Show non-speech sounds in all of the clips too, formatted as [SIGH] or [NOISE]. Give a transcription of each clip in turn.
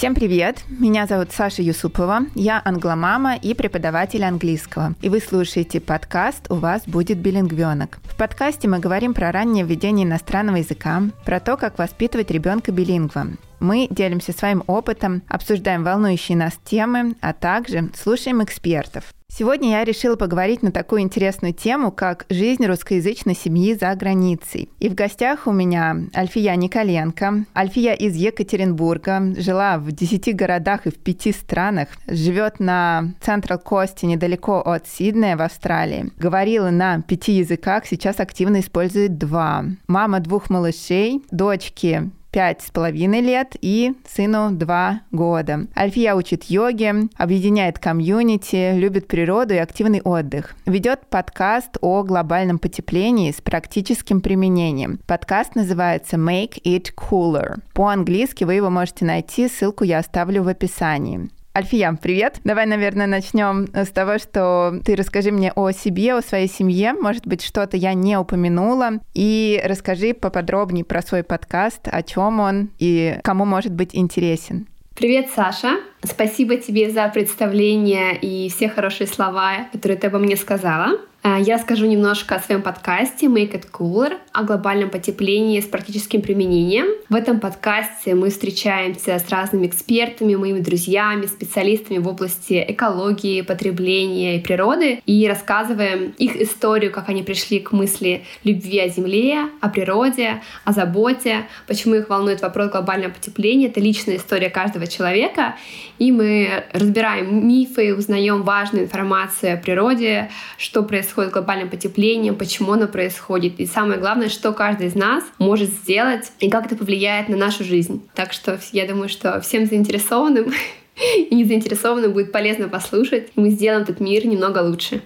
Всем привет! Меня зовут Саша Юсупова, я англомама и преподаватель английского. И вы слушаете подкаст «У вас будет билингвенок». В подкасте мы говорим про раннее введение иностранного языка, про то, как воспитывать ребенка билингвом. Мы делимся своим опытом, обсуждаем волнующие нас темы, а также слушаем экспертов. Сегодня я решила поговорить на такую интересную тему, как жизнь русскоязычной семьи за границей. И в гостях у меня Альфия Николенко. Альфия из Екатеринбурга, жила в 10 городах и в 5 странах, живет на Централ Кости недалеко от Сиднея в Австралии. Говорила на пяти языках, сейчас активно использует два. Мама двух малышей, дочки пять с половиной лет и сыну два года. Альфия учит йоге, объединяет комьюнити, любит природу и активный отдых. Ведет подкаст о глобальном потеплении с практическим применением. Подкаст называется Make It Cooler. По-английски вы его можете найти, ссылку я оставлю в описании. Альфия, привет. Давай, наверное, начнем с того, что ты расскажи мне о себе, о своей семье. Может быть, что-то я не упомянула. И расскажи поподробнее про свой подкаст, о чем он и кому может быть интересен. Привет, Саша. Спасибо тебе за представление и все хорошие слова, которые ты обо мне сказала. А, я расскажу немножко о своем подкасте Make It Cooler, о глобальном потеплении с практическим применением. В этом подкасте мы встречаемся с разными экспертами, моими друзьями, специалистами в области экологии, потребления и природы и рассказываем их историю, как они пришли к мысли любви о Земле, о природе, о заботе, почему их волнует вопрос глобального потепления. Это личная история каждого человека, и мы разбираем мифы, узнаем важную информацию о природе, что происходит с глобальным потеплением, почему оно происходит, и самое главное, что каждый из нас может сделать и как это повлияет на нашу жизнь. Так что я думаю, что всем заинтересованным [LAUGHS] и незаинтересованным будет полезно послушать, и мы сделаем этот мир немного лучше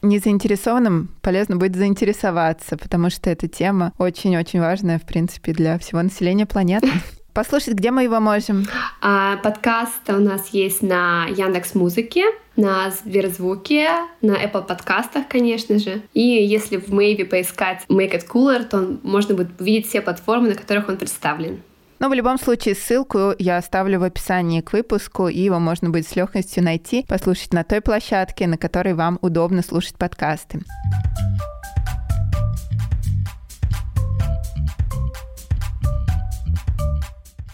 незаинтересованным полезно будет заинтересоваться, потому что эта тема очень-очень важная, в принципе, для всего населения планеты. [LAUGHS] Послушать, где мы его можем? А, подкаст у нас есть на Яндекс Музыке, на Сберзвуке, на Apple подкастах, конечно же. И если в Мэйве поискать Make It Cooler, то можно будет увидеть все платформы, на которых он представлен. Но в любом случае ссылку я оставлю в описании к выпуску, и его можно будет с легкостью найти, послушать на той площадке, на которой вам удобно слушать подкасты.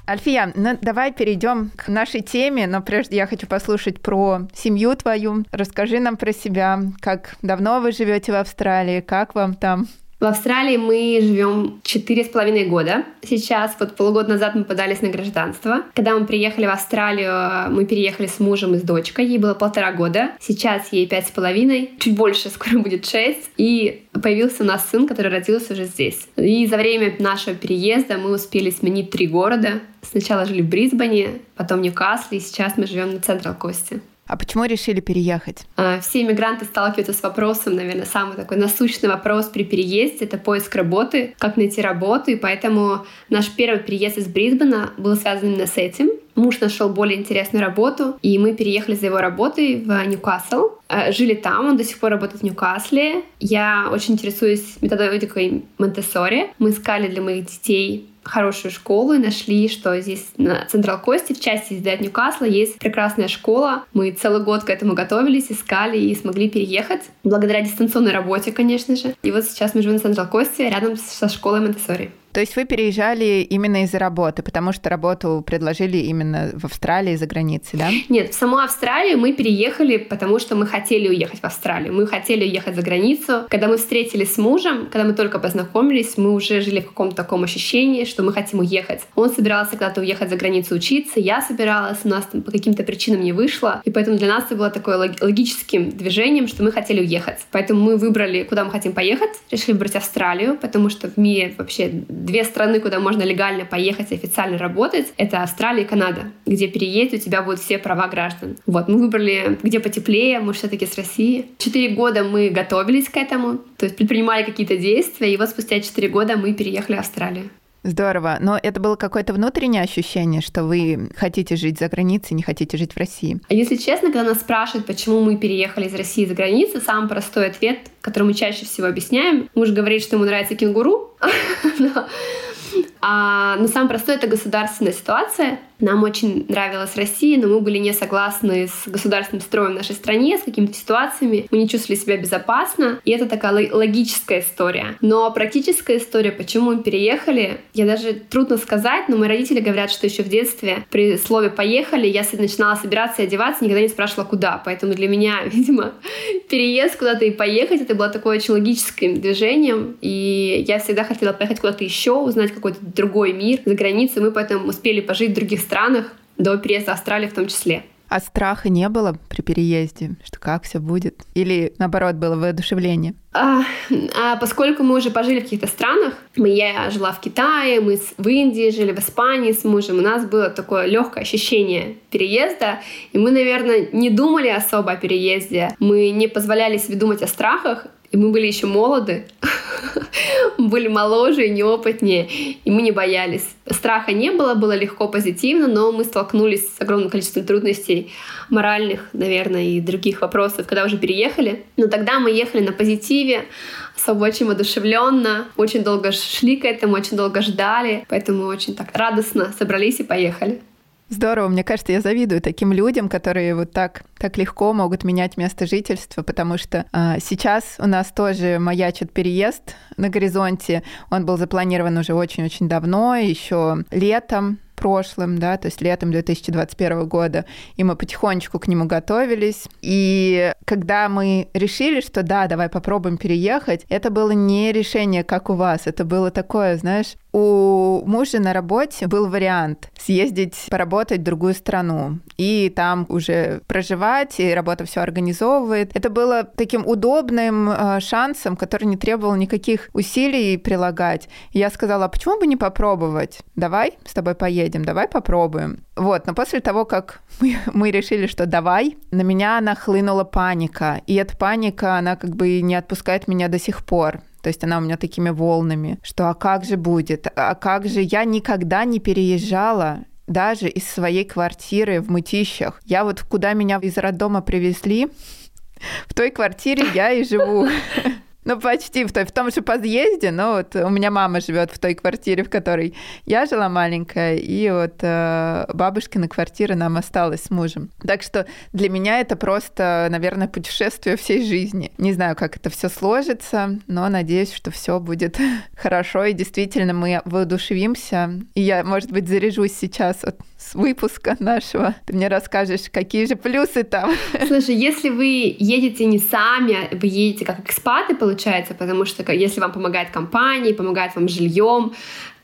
Альфия, ну давай перейдем к нашей теме, но прежде я хочу послушать про семью твою. Расскажи нам про себя, как давно вы живете в Австралии, как вам там? В Австралии мы живем четыре с половиной года. Сейчас, вот полгода назад мы подались на гражданство. Когда мы приехали в Австралию, мы переехали с мужем и с дочкой. Ей было полтора года. Сейчас ей пять с половиной. Чуть больше, [LAUGHS] скоро будет шесть. И появился у нас сын, который родился уже здесь. И за время нашего переезда мы успели сменить три города. Сначала жили в Брисбене, потом в Ньюкасле, и сейчас мы живем на Централ Кости. А почему решили переехать? А, все иммигранты сталкиваются с вопросом, наверное, самый такой насущный вопрос при переезде — это поиск работы, как найти работу, и поэтому наш первый переезд из Брисбена был связан именно с этим. Муж нашел более интересную работу, и мы переехали за его работой в Ньюкасл. А, жили там, он до сих пор работает в Ньюкасле. Я очень интересуюсь методологикой Монтессори. Мы искали для моих детей хорошую школу и нашли, что здесь на Централ Кости, в части здесь Ньюкасла, есть прекрасная школа. Мы целый год к этому готовились, искали и смогли переехать. Благодаря дистанционной работе, конечно же. И вот сейчас мы живем на Централ Кости, рядом со школой Монтессори. То есть вы переезжали именно из-за работы, потому что работу предложили именно в Австралии, за границей, да? Нет, в саму Австралию мы переехали, потому что мы хотели уехать в Австралию. Мы хотели уехать за границу. Когда мы встретились с мужем, когда мы только познакомились, мы уже жили в каком-то таком ощущении, что мы хотим уехать. Он собирался когда-то уехать за границу учиться, я собиралась, у нас там по каким-то причинам не вышло. И поэтому для нас это было такое логическим движением, что мы хотели уехать. Поэтому мы выбрали, куда мы хотим поехать, решили выбрать Австралию, потому что в мире вообще две страны, куда можно легально поехать и официально работать, это Австралия и Канада, где переедешь, у тебя будут все права граждан. Вот, мы выбрали, где потеплее, мы все-таки с России. Четыре года мы готовились к этому, то есть предпринимали какие-то действия, и вот спустя четыре года мы переехали в Австралию. Здорово. Но это было какое-то внутреннее ощущение, что вы хотите жить за границей, не хотите жить в России? А если честно, когда нас спрашивают, почему мы переехали из России за границу, самый простой ответ, который мы чаще всего объясняем, муж говорит, что ему нравится кенгуру, [LAUGHS] А, но самое простое — это государственная ситуация. Нам очень нравилась Россия, но мы были не согласны с государственным строем в нашей стране, с какими-то ситуациями. Мы не чувствовали себя безопасно. И это такая логическая история. Но практическая история, почему мы переехали, я даже трудно сказать, но мои родители говорят, что еще в детстве при слове «поехали» я начинала собираться и одеваться, никогда не спрашивала, куда. Поэтому для меня, [LAUGHS] видимо, переезд куда-то и поехать, это было такое очень логическим движением. И я всегда хотела поехать куда-то еще, узнать какой-то другой мир за границей. Мы поэтому успели пожить в других странах, до переезда в Австралию в том числе. А страха не было при переезде, что как все будет? Или наоборот было воодушевление? А, а поскольку мы уже пожили в каких-то странах, мы, я жила в Китае, мы в Индии жили, в Испании с мужем, у нас было такое легкое ощущение переезда, и мы, наверное, не думали особо о переезде, мы не позволяли себе думать о страхах, и мы были еще молоды, [LAUGHS] были моложе и неопытнее, и мы не боялись. Страха не было, было легко, позитивно, но мы столкнулись с огромным количеством трудностей моральных, наверное, и других вопросов, когда уже переехали. Но тогда мы ехали на позитиве, особо очень воодушевленно, очень долго шли к этому, очень долго ждали, поэтому очень так радостно собрались и поехали. Здорово, мне кажется, я завидую таким людям, которые вот так, так легко могут менять место жительства, потому что а, сейчас у нас тоже маячит переезд на горизонте. Он был запланирован уже очень-очень давно, еще летом прошлым, да, то есть летом 2021 года, и мы потихонечку к нему готовились. И когда мы решили, что да, давай попробуем переехать, это было не решение, как у вас, это было такое, знаешь, у мужа на работе был вариант съездить поработать в другую страну и там уже проживать, и работа все организовывает. Это было таким удобным э, шансом, который не требовал никаких усилий прилагать. И я сказала, а почему бы не попробовать? Давай с тобой поедем, давай попробуем. Вот, но после того, как мы, мы решили, что давай, на меня нахлынула паника. И эта паника, она как бы не отпускает меня до сих пор. То есть она у меня такими волнами, что а как же будет, а как же я никогда не переезжала даже из своей квартиры в Мытищах. Я вот куда меня из роддома привезли, в той квартире я и живу. [LAUGHS] Ну, почти в, той, в том же подъезде, но вот у меня мама живет в той квартире, в которой я жила маленькая, и вот э, бабушкина квартира нам осталась с мужем. Так что для меня это просто, наверное, путешествие всей жизни. Не знаю, как это все сложится, но надеюсь, что все будет [LAUGHS] хорошо, и действительно мы воодушевимся. И я, может быть, заряжусь сейчас от с выпуска нашего. Ты мне расскажешь, какие же плюсы там. [LAUGHS] Слушай, если вы едете не сами, а вы едете как экспаты, получается, потому что если вам помогает компания, помогает вам жильем,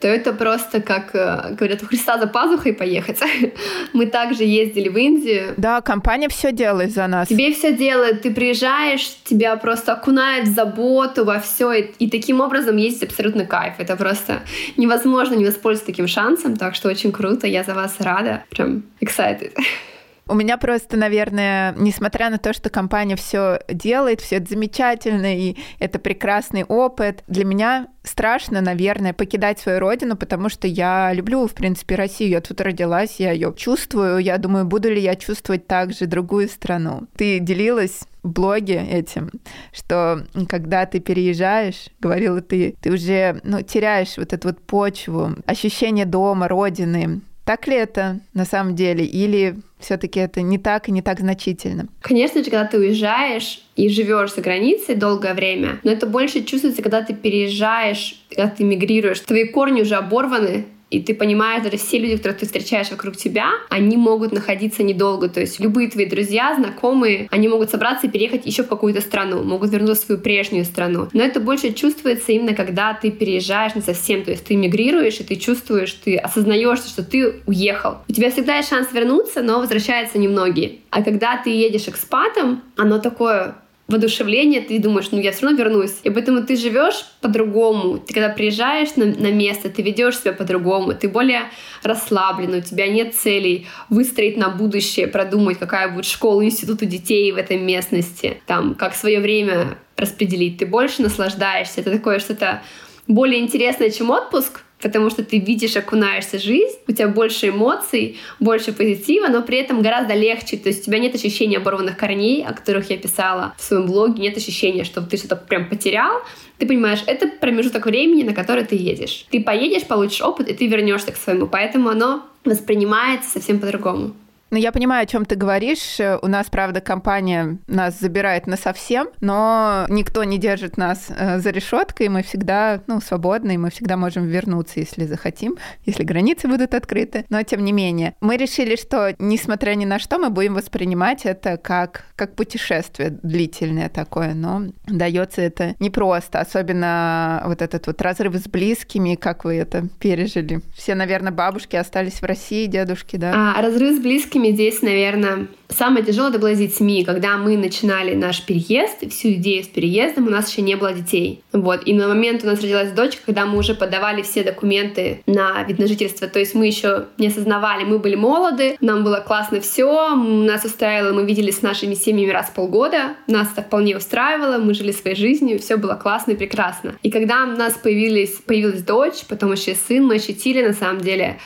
то это просто как, э, говорят, у Христа за пазухой поехать. [LAUGHS] Мы также ездили в Индию. Да, компания все делает за нас. Тебе все делает. Ты приезжаешь, тебя просто окунает в заботу, во все. И, и таким образом есть абсолютно кайф. Это просто невозможно не воспользоваться таким шансом. Так что очень круто. Я за вас рада. Прям excited. [LAUGHS] У меня просто, наверное, несмотря на то, что компания все делает, все это замечательно, и это прекрасный опыт, для меня страшно, наверное, покидать свою родину, потому что я люблю, в принципе, Россию. Я тут родилась, я ее чувствую. Я думаю, буду ли я чувствовать также другую страну. Ты делилась в блоге этим, что когда ты переезжаешь, говорила ты, ты уже ну, теряешь вот эту вот почву, ощущение дома, родины. Так ли это на самом деле? Или все-таки это не так и не так значительно? Конечно же, когда ты уезжаешь и живешь за границей долгое время, но это больше чувствуется, когда ты переезжаешь, когда ты мигрируешь. Твои корни уже оборваны, и ты понимаешь, даже все люди, которых ты встречаешь вокруг тебя, они могут находиться недолго. То есть любые твои друзья, знакомые, они могут собраться и переехать еще в какую-то страну, могут вернуться в свою прежнюю страну. Но это больше чувствуется именно когда ты переезжаешь не совсем. То есть ты мигрируешь, и ты чувствуешь, ты осознаешь, что ты уехал. У тебя всегда есть шанс вернуться, но возвращаются немногие. А когда ты едешь экспатом, оно такое воодушевление, ты думаешь, ну я все равно вернусь. И поэтому ты живешь по-другому. Ты когда приезжаешь на, на место, ты ведешь себя по-другому, ты более расслаблен, у тебя нет целей выстроить на будущее, продумать, какая будет школа, институт у детей в этой местности, там, как свое время распределить. Ты больше наслаждаешься. Это такое что-то более интересное, чем отпуск, потому что ты видишь, окунаешься в жизнь, у тебя больше эмоций, больше позитива, но при этом гораздо легче. То есть у тебя нет ощущения оборванных корней, о которых я писала в своем блоге, нет ощущения, что ты что-то прям потерял. Ты понимаешь, это промежуток времени, на который ты едешь. Ты поедешь, получишь опыт, и ты вернешься к своему. Поэтому оно воспринимается совсем по-другому. Ну, я понимаю, о чем ты говоришь. У нас, правда, компания нас забирает на совсем, но никто не держит нас э, за решеткой, мы всегда, ну, свободны, и мы всегда можем вернуться, если захотим, если границы будут открыты. Но, тем не менее, мы решили, что, несмотря ни на что, мы будем воспринимать это как, как путешествие длительное такое, но дается это непросто, особенно вот этот вот разрыв с близкими, как вы это пережили. Все, наверное, бабушки остались в России, дедушки, да? А, разрыв с близкими близкими здесь, наверное, самое тяжелое это было с детьми. Когда мы начинали наш переезд, всю идею с переездом, у нас еще не было детей. Вот. И на момент у нас родилась дочка, когда мы уже подавали все документы на вид на жительство. То есть мы еще не осознавали, мы были молоды, нам было классно все, нас устраивало, мы виделись с нашими семьями раз в полгода, нас это вполне устраивало, мы жили своей жизнью, все было классно и прекрасно. И когда у нас появились, появилась дочь, потом еще сын, мы ощутили на самом деле,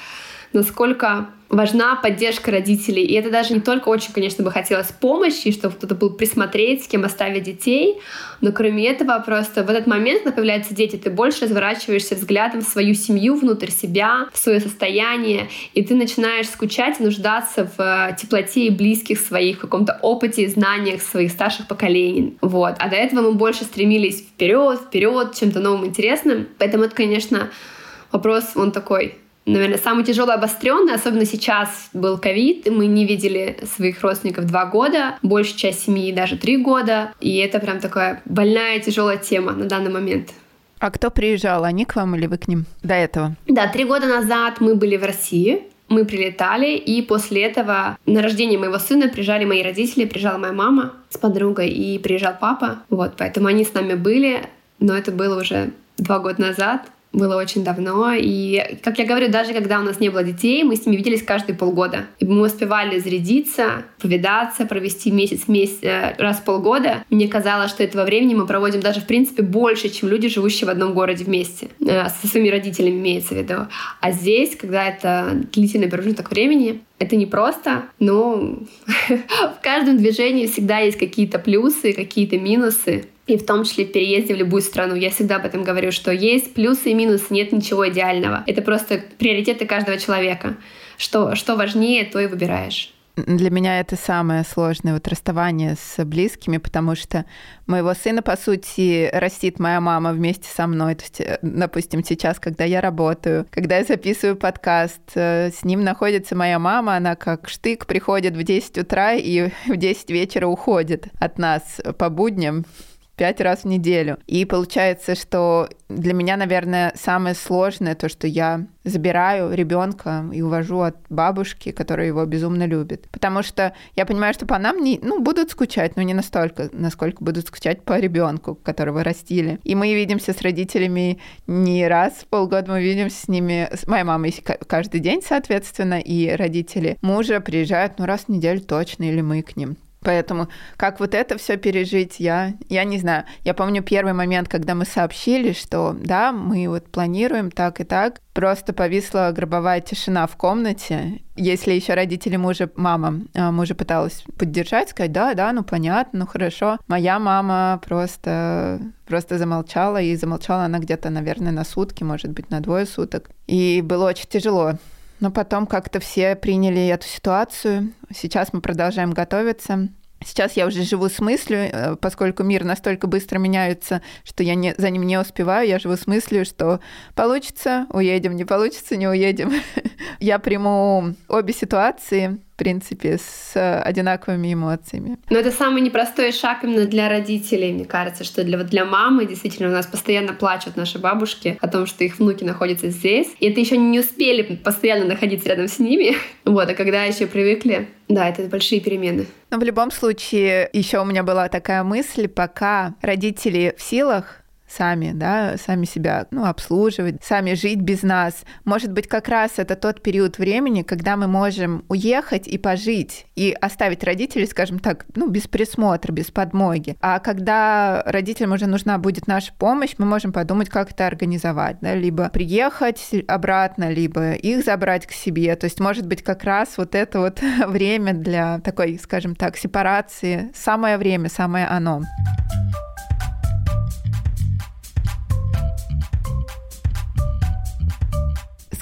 насколько важна поддержка родителей. И это даже не только очень, конечно, бы хотелось помощи, чтобы кто-то был присмотреть, с кем оставить детей, но кроме этого просто в этот момент, когда появляются дети, ты больше разворачиваешься взглядом в свою семью, внутрь себя, в свое состояние, и ты начинаешь скучать и нуждаться в э, теплоте и близких своих, в каком-то опыте и знаниях своих старших поколений. Вот. А до этого мы больше стремились вперед, вперед, чем-то новым интересным. Поэтому это, конечно, вопрос, он такой наверное, самый тяжелый обостренный, особенно сейчас был ковид, мы не видели своих родственников два года, большая часть семьи даже три года, и это прям такая больная, тяжелая тема на данный момент. А кто приезжал, они к вам или вы к ним до этого? Да, три года назад мы были в России, мы прилетали, и после этого на рождение моего сына приезжали мои родители, приезжала моя мама с подругой, и приезжал папа. Вот, поэтому они с нами были, но это было уже два года назад было очень давно. И, как я говорю, даже когда у нас не было детей, мы с ними виделись каждые полгода. И мы успевали зарядиться, повидаться, провести месяц, месяц э, раз в полгода. Мне казалось, что этого времени мы проводим даже, в принципе, больше, чем люди, живущие в одном городе вместе. Э, со своими родителями имеется в виду. А здесь, когда это длительный промежуток времени, это не просто, но [LAUGHS] в каждом движении всегда есть какие-то плюсы, какие-то минусы и в том числе в переезде в любую страну. Я всегда об этом говорю, что есть плюсы и минусы, нет ничего идеального. Это просто приоритеты каждого человека. Что, что важнее, то и выбираешь. Для меня это самое сложное, вот расставание с близкими, потому что моего сына, по сути, растит моя мама вместе со мной. То есть, э, допустим, сейчас, когда я работаю, когда я записываю подкаст, э, с ним находится моя мама, она как штык приходит в 10 утра и [LAUGHS] в 10 вечера уходит от нас по будням пять раз в неделю. И получается, что для меня, наверное, самое сложное то, что я забираю ребенка и увожу от бабушки, которая его безумно любит. Потому что я понимаю, что по нам не, ну, будут скучать, но не настолько, насколько будут скучать по ребенку, которого растили. И мы видимся с родителями не раз в полгода, мы видимся с ними, с моей мамой каждый день, соответственно, и родители мужа приезжают, ну, раз в неделю точно, или мы к ним. Поэтому как вот это все пережить, я, я не знаю. Я помню первый момент, когда мы сообщили, что да, мы вот планируем так и так. Просто повисла гробовая тишина в комнате. Если еще родители мужа, мама а, мужа пыталась поддержать, сказать, да, да, ну понятно, ну хорошо. Моя мама просто, просто замолчала, и замолчала она где-то, наверное, на сутки, может быть, на двое суток. И было очень тяжело. Но потом как-то все приняли эту ситуацию. Сейчас мы продолжаем готовиться. Сейчас я уже живу с мыслью, э, поскольку мир настолько быстро меняется, что я не, за ним не успеваю, я живу с мыслью, что получится, уедем, не получится, не уедем. [LAUGHS] Я приму обе ситуации, в принципе, с одинаковыми эмоциями. Но это самый непростой шаг именно для родителей, мне кажется, что для, для мамы действительно у нас постоянно плачут наши бабушки о том, что их внуки находятся здесь, и это еще не успели постоянно находиться рядом с ними. [LAUGHS] Вот, а когда еще привыкли, да, это большие перемены. Но в любом случае, еще у меня была такая мысль, пока родители в силах сами, да, сами себя ну, обслуживать, сами жить без нас. Может быть, как раз это тот период времени, когда мы можем уехать и пожить, и оставить родителей, скажем так, ну, без присмотра, без подмоги. А когда родителям уже нужна будет наша помощь, мы можем подумать, как это организовать, да, либо приехать обратно, либо их забрать к себе. То есть, может быть, как раз вот это вот [LAUGHS] время для такой, скажем так, сепарации, самое время, самое оно.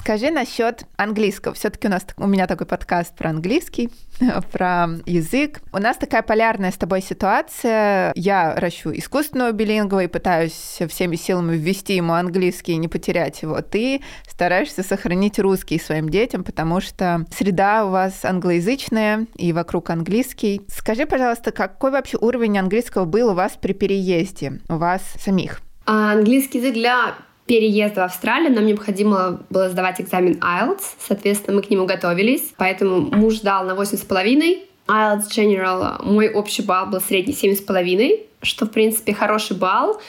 Скажи насчет английского. Все-таки у нас у меня такой подкаст про английский, [LAUGHS] про язык. У нас такая полярная с тобой ситуация. Я ращу искусственного билингва и пытаюсь всеми силами ввести ему английский и не потерять его. Ты стараешься сохранить русский своим детям, потому что среда у вас англоязычная и вокруг английский. Скажи, пожалуйста, какой вообще уровень английского был у вас при переезде, у вас самих? А английский язык для переезда в Австралию нам необходимо было сдавать экзамен IELTS, соответственно, мы к нему готовились, поэтому муж дал на 8,5, IELTS General, мой общий балл был средний 7,5, что, в принципе, хороший балл,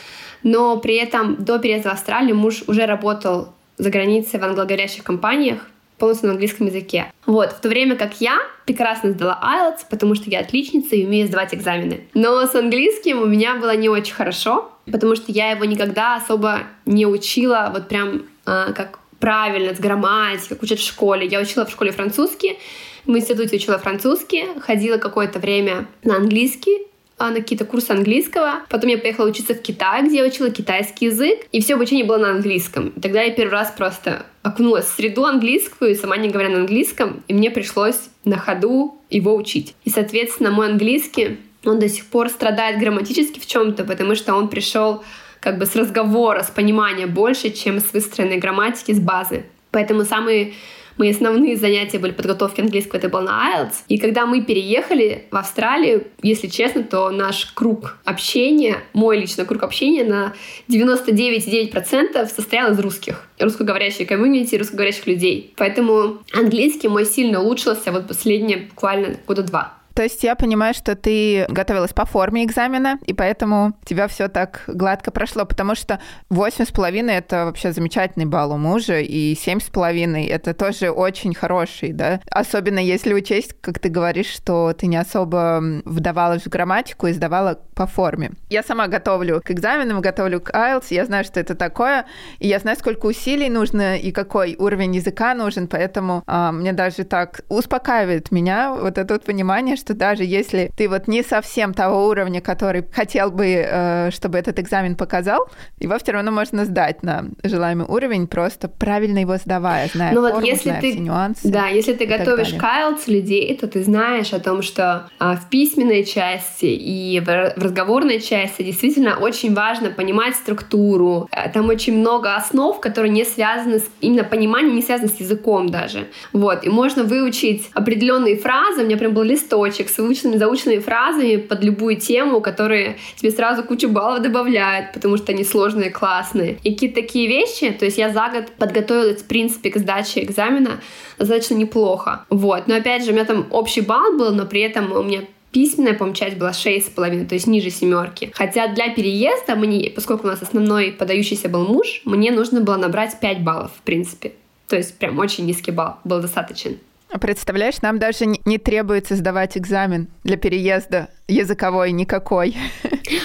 но при этом до переезда в Австралию муж уже работал за границей в англоговорящих компаниях, полностью на английском языке. Вот, в то время как я прекрасно сдала IELTS, потому что я отличница и умею сдавать экзамены. Но с английским у меня было не очень хорошо, потому что я его никогда особо не учила вот прям э, как правильно, с грамматикой, как учат в школе. Я учила в школе французский, в институте учила французский, ходила какое-то время на английский, на какие-то курсы английского. Потом я поехала учиться в Китай, где я учила китайский язык, и все обучение было на английском. И тогда я первый раз просто окунулась в среду английскую, сама не говоря на английском, и мне пришлось на ходу его учить. И, соответственно, мой английский, он до сих пор страдает грамматически в чем-то, потому что он пришел как бы с разговора, с понимания больше, чем с выстроенной грамматики, с базы. Поэтому самые Мои основные занятия были подготовки английского, это был на IELTS. И когда мы переехали в Австралию, если честно, то наш круг общения, мой лично круг общения на 99,9% состоял из русских. Русскоговорящей комьюнити, русскоговорящих людей. Поэтому английский мой сильно улучшился вот последние буквально года два. То есть я понимаю, что ты готовилась по форме экзамена, и поэтому тебя все так гладко прошло, потому что восемь с половиной это вообще замечательный балл у мужа, и семь с половиной это тоже очень хороший, да? Особенно если учесть, как ты говоришь, что ты не особо вдавалась в грамматику и сдавала по форме. Я сама готовлю к экзаменам, готовлю к IELTS, я знаю, что это такое, и я знаю, сколько усилий нужно и какой уровень языка нужен, поэтому а, мне даже так успокаивает меня вот это вот понимание, что даже если ты вот не совсем того уровня, который хотел бы, э, чтобы этот экзамен показал, его все равно можно сдать на желаемый уровень, просто правильно его сдавая, зная ну вот форму, если зная ты, все нюансы. Да, если ты готовишь к людей, то ты знаешь о том, что а, в письменной части и в, в разговорной части действительно очень важно понимать структуру. Э, там очень много основ, которые не связаны с именно пониманием, не связаны с языком даже. Вот, и можно выучить определенные фразы. У меня прям был листочек листочек с выученными, заученными фразами под любую тему, которые тебе сразу кучу баллов добавляют, потому что они сложные, классные. И какие-то такие вещи, то есть я за год подготовилась, в принципе, к сдаче экзамена достаточно неплохо. Вот. Но опять же, у меня там общий балл был, но при этом у меня письменная, по часть была 6,5, то есть ниже семерки. Хотя для переезда мне, поскольку у нас основной подающийся был муж, мне нужно было набрать 5 баллов, в принципе. То есть прям очень низкий балл был достаточен. Представляешь, нам даже не требуется сдавать экзамен для переезда языковой никакой.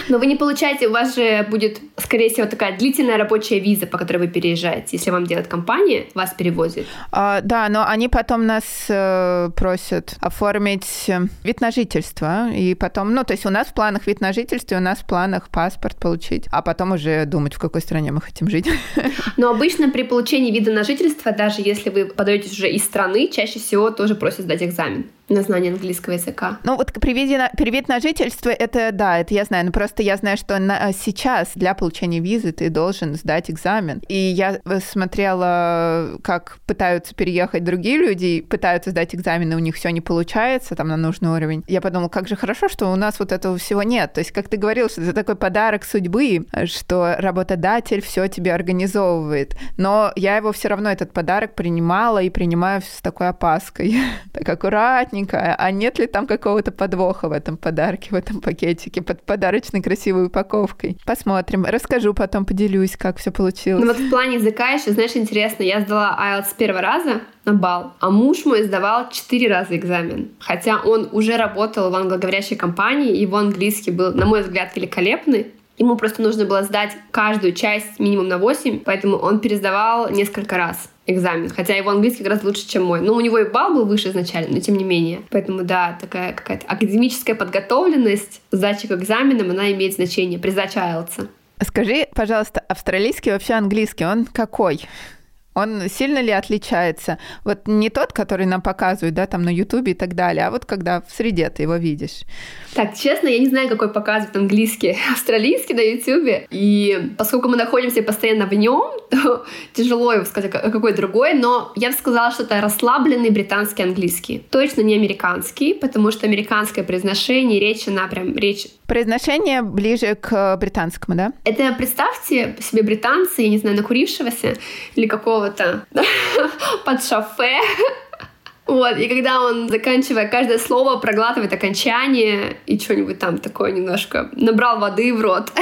Но вы не получаете, у вас же будет, скорее всего, такая длительная рабочая виза, по которой вы переезжаете. Если вам делает компания, вас перевозит. А, да, но они потом нас э, просят оформить э, вид на жительство. И потом, ну, то есть у нас в планах вид на жительство, у нас в планах паспорт получить, а потом уже думать, в какой стране мы хотим жить. [LAUGHS] Но обычно при получении вида на жительство, даже если вы подаетесь уже из страны, чаще всего тоже просят сдать экзамен на знание английского языка. Ну вот при виде на, при вид на жительство, это да, это я знаю, но просто я знаю, что на, сейчас для получения визы ты должен сдать экзамен. И я смотрела, как пытаются переехать другие люди, пытаются сдать экзамены, у них все не получается, там на нужный уровень. Я подумала, как же хорошо, что у нас вот этого всего нет. То есть, как ты говорил, что это такой подарок судьбы, что работодатель все тебе организовывает. Но я его все равно, этот подарок, принимала и принимаю с такой опаской. [LAUGHS] Так аккуратнее приятненькая. А нет ли там какого-то подвоха в этом подарке, в этом пакетике под подарочной красивой упаковкой? Посмотрим. Расскажу потом, поделюсь, как все получилось. Ну вот в плане языка еще, знаешь, интересно, я сдала IELTS первого раза на бал, а муж мой сдавал четыре раза экзамен. Хотя он уже работал в англоговорящей компании, его английский был, на мой взгляд, великолепный, Ему просто нужно было сдать каждую часть минимум на 8, поэтому он пересдавал несколько раз экзамен, хотя его английский раз лучше, чем мой. Ну, у него и балл был выше изначально, но тем не менее. Поэтому, да, такая какая-то академическая подготовленность, сдача к экзаменам, она имеет значение при сдаче IELTS. Скажи, пожалуйста, австралийский вообще английский, он какой? Он сильно ли отличается? Вот не тот, который нам показывают, да, там на Ютубе и так далее, а вот когда в среде ты его видишь. Так, честно, я не знаю, какой показывает английский, [LAUGHS] австралийский на Ютубе. И поскольку мы находимся постоянно в нем, [LAUGHS] то тяжело его сказать, а какой другой, но я бы сказала, что это расслабленный британский английский. Точно не американский, потому что американское произношение, речь, она прям речь... Произношение ближе к британскому, да? Это представьте себе британца, я не знаю, накурившегося или какого-то [LAUGHS] под шофе, вот, и когда он, заканчивая каждое слово, проглатывает окончание и что-нибудь там такое немножко, набрал воды в рот. [LAUGHS]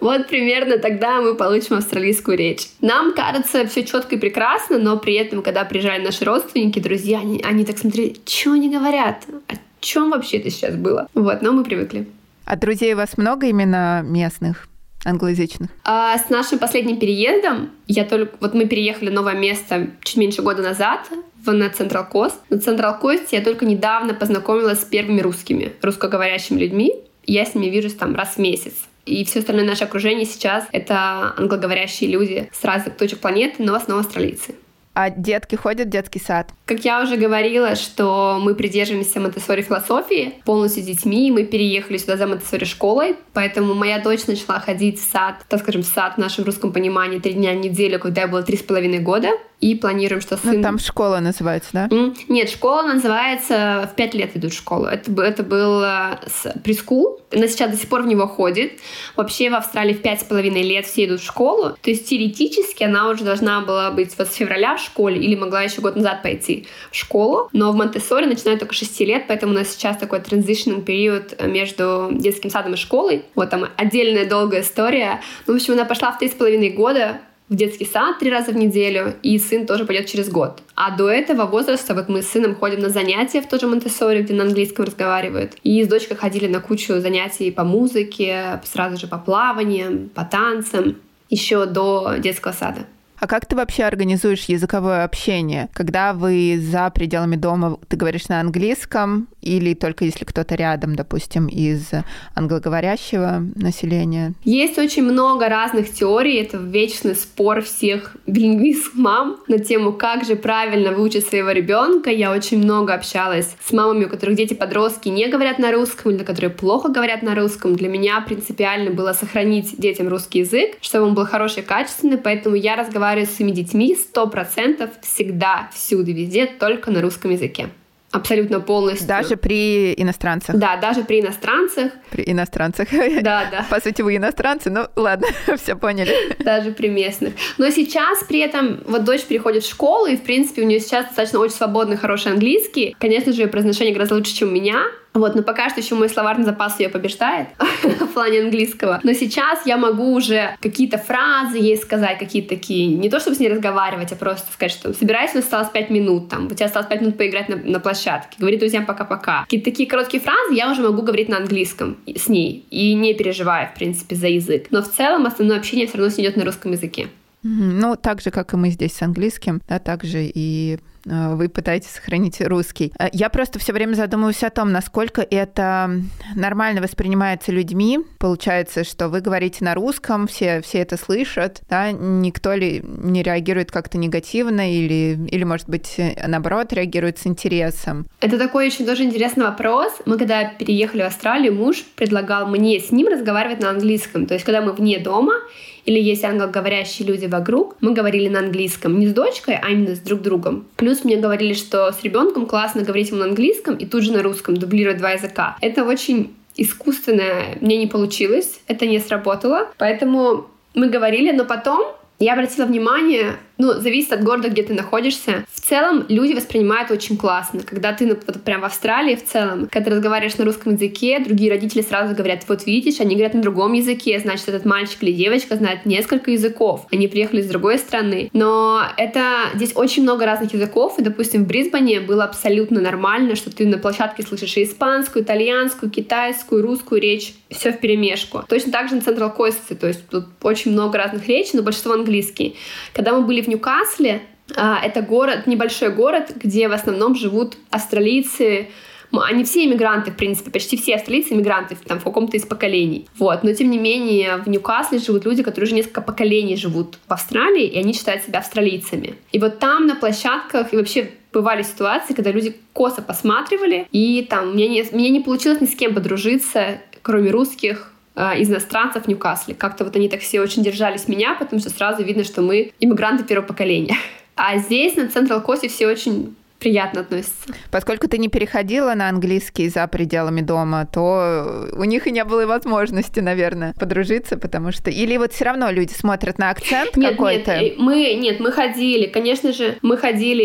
Вот примерно тогда мы получим австралийскую речь. Нам кажется все четко и прекрасно, но при этом, когда приезжали наши родственники, друзья, они, они так смотрели, что они говорят, о чем вообще это сейчас было. Вот, но мы привыкли. А друзей у вас много именно местных? Англоязычных? А с нашим последним переездом я только... Вот мы переехали в новое место чуть меньше года назад, в, на Централ Кост. На Централ Косте я только недавно познакомилась с первыми русскими, русскоговорящими людьми. Я с ними вижусь там раз в месяц. И все остальное наше окружение сейчас — это англоговорящие люди с разных точек планеты, но в основном австралийцы. А детки ходят в детский сад? Как я уже говорила, что мы придерживаемся монтессори философии полностью с детьми. Мы переехали сюда за монтессори школой, поэтому моя дочь начала ходить в сад, так скажем, в сад в нашем русском понимании три дня в неделю, когда я была три с половиной года и планируем, что ну, сын... Ну, там школа называется, да? Нет, школа называется... В пять лет идут в школу. Это, это был э, прескул. Она сейчас до сих пор в него ходит. Вообще в Австралии в пять с половиной лет все идут в школу. То есть теоретически она уже должна была быть вот с февраля в школе или могла еще год назад пойти в школу. Но в Монтессоре начинают только 6 лет, поэтому у нас сейчас такой транзишн период между детским садом и школой. Вот там отдельная долгая история. Ну, в общем, она пошла в три с половиной года в детский сад три раза в неделю, и сын тоже пойдет через год. А до этого возраста вот мы с сыном ходим на занятия в тоже Монтессори, где на английском разговаривают. И с дочкой ходили на кучу занятий по музыке, сразу же по плаваниям, по танцам, еще до детского сада. А как ты вообще организуешь языковое общение? Когда вы за пределами дома, ты говоришь на английском, или только если кто-то рядом, допустим, из англоговорящего населения? Есть очень много разных теорий. Это вечный спор всех билингвистских мам на тему, как же правильно выучить своего ребенка. Я очень много общалась с мамами, у которых дети-подростки не говорят на русском, или которые плохо говорят на русском. Для меня принципиально было сохранить детям русский язык, чтобы он был хороший, качественный, поэтому я разговариваю разговариваю с своими детьми сто процентов всегда, всюду, везде, только на русском языке. Абсолютно полностью. Даже при иностранцах? Да, даже при иностранцах. При иностранцах. Да, да. По сути, вы иностранцы, ну ладно, [LAUGHS] все поняли. Даже при местных. Но сейчас при этом вот дочь переходит в школу, и, в принципе, у нее сейчас достаточно очень свободный, хороший английский. Конечно же, ее произношение гораздо лучше, чем у меня. Вот, но пока что еще мой словарный запас ее побеждает [LAUGHS] в плане английского. Но сейчас я могу уже какие-то фразы ей сказать, какие-то такие, не то чтобы с ней разговаривать, а просто сказать, что собирайся, у осталось 5 минут, там, у тебя осталось 5 минут поиграть на, на площадке, говори друзьям пока-пока. Какие-то такие короткие фразы я уже могу говорить на английском с ней, и не переживая, в принципе, за язык. Но в целом основное общение все равно идет на русском языке. Ну, так же, как и мы здесь с английским, да, также и Э, вы пытаетесь сохранить русский. Э, я просто все время задумываюсь о том, насколько это нормально воспринимается людьми. Получается, что вы говорите на русском, все, все это слышат, да, никто ли не реагирует как-то негативно или, или, может быть, наоборот, реагирует с интересом? Это такой очень тоже интересный вопрос. Мы когда переехали в Австралию, муж предлагал мне с ним разговаривать на английском. То есть, когда мы вне дома, или есть англоговорящие люди вокруг, мы говорили на английском не с дочкой, а именно с друг другом. Плюс мне говорили, что с ребенком классно говорить ему на английском и тут же на русском, дублировать два языка. Это очень искусственное мне не получилось, это не сработало, поэтому мы говорили, но потом я обратила внимание, ну, зависит от города, где ты находишься. В целом люди воспринимают очень классно. Когда ты вот, прям в Австралии в целом, когда ты разговариваешь на русском языке, другие родители сразу говорят, вот видишь, они говорят на другом языке, значит, этот мальчик или девочка знает несколько языков. Они приехали с другой страны. Но это здесь очень много разных языков, и, допустим, в Брисбене было абсолютно нормально, что ты на площадке слышишь и испанскую, итальянскую, китайскую, русскую речь, все в перемешку. Точно так же на Централ Койсте, то есть тут очень много разных речей, но большинство английский. Когда мы были в Ньюкасле, а, это город, небольшой город, где в основном живут австралийцы, они все иммигранты, в принципе, почти все австралийцы иммигранты там, в каком-то из поколений. Вот. Но, тем не менее, в Ньюкасле живут люди, которые уже несколько поколений живут в Австралии, и они считают себя австралийцами. И вот там на площадках и вообще бывали ситуации, когда люди косо посматривали, и там мне не, мне не получилось ни с кем подружиться, кроме русских, из иностранцев в Ньюкасле. Как-то вот они так все очень держались меня, потому что сразу видно, что мы иммигранты первого поколения. [LAUGHS] А здесь, на Централ Косе, все очень приятно относятся. Поскольку ты не переходила на английский за пределами дома, то у них и не было возможности, наверное, подружиться, потому что... Или вот все равно люди смотрят на акцент нет, какой-то? Нет, мы, нет, мы ходили, конечно же, мы ходили...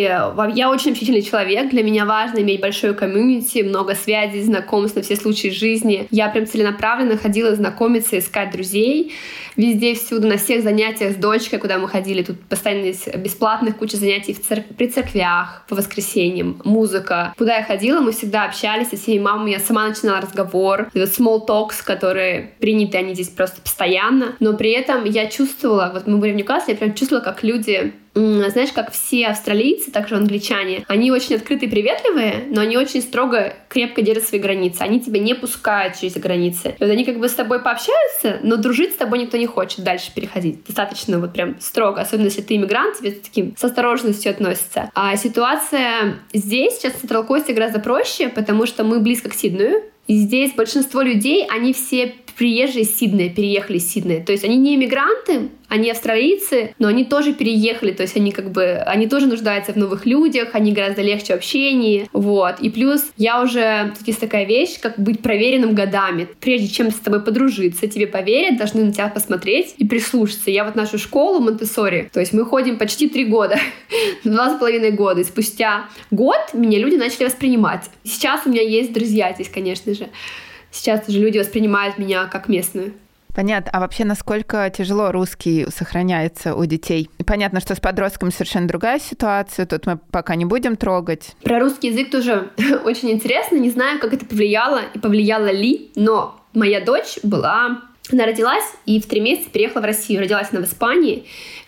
Я очень общительный человек, для меня важно иметь большое комьюнити, много связей, знакомств на все случаи жизни. Я прям целенаправленно ходила знакомиться, искать друзей везде, всюду, на всех занятиях с дочкой, куда мы ходили. Тут постоянно есть бесплатных куча занятий в церк... при церквях по воскресеньям, музыка. Куда я ходила, мы всегда общались со всеми мамами. Я сама начинала разговор. Это small talks, которые приняты, они здесь просто постоянно. Но при этом я чувствовала, вот мы были в Ньюкасле, я прям чувствовала, как люди знаешь, как все австралийцы, также англичане, они очень открытые и приветливые, но они очень строго, крепко держат свои границы. Они тебя не пускают через границы. И вот они как бы с тобой пообщаются, но дружить с тобой никто не хочет дальше переходить. Достаточно вот прям строго, особенно если ты иммигрант, тебе с таким с осторожностью относятся. А ситуация здесь, сейчас в Централ Косте гораздо проще, потому что мы близко к Сиднею, и здесь большинство людей, они все приезжие из Сиднея, переехали из Сиднея. То есть они не иммигранты, они австралийцы, но они тоже переехали, то есть они как бы, они тоже нуждаются в новых людях, они гораздо легче в общении, вот. И плюс я уже, тут есть такая вещь, как быть проверенным годами. Прежде чем с тобой подружиться, тебе поверят, должны на тебя посмотреть и прислушаться. Я вот нашу школу монте то есть мы ходим почти три года, [LAUGHS] два с половиной года, и спустя год меня люди начали воспринимать. Сейчас у меня есть друзья здесь, конечно же. Сейчас уже люди воспринимают меня как местную. Понятно. А вообще, насколько тяжело русский сохраняется у детей? Понятно, что с подростками совершенно другая ситуация. Тут мы пока не будем трогать. Про русский язык тоже [LAUGHS] очень интересно. Не знаю, как это повлияло и повлияло ли, но моя дочь была... Она родилась и в три месяца переехала в Россию. Родилась она в Испании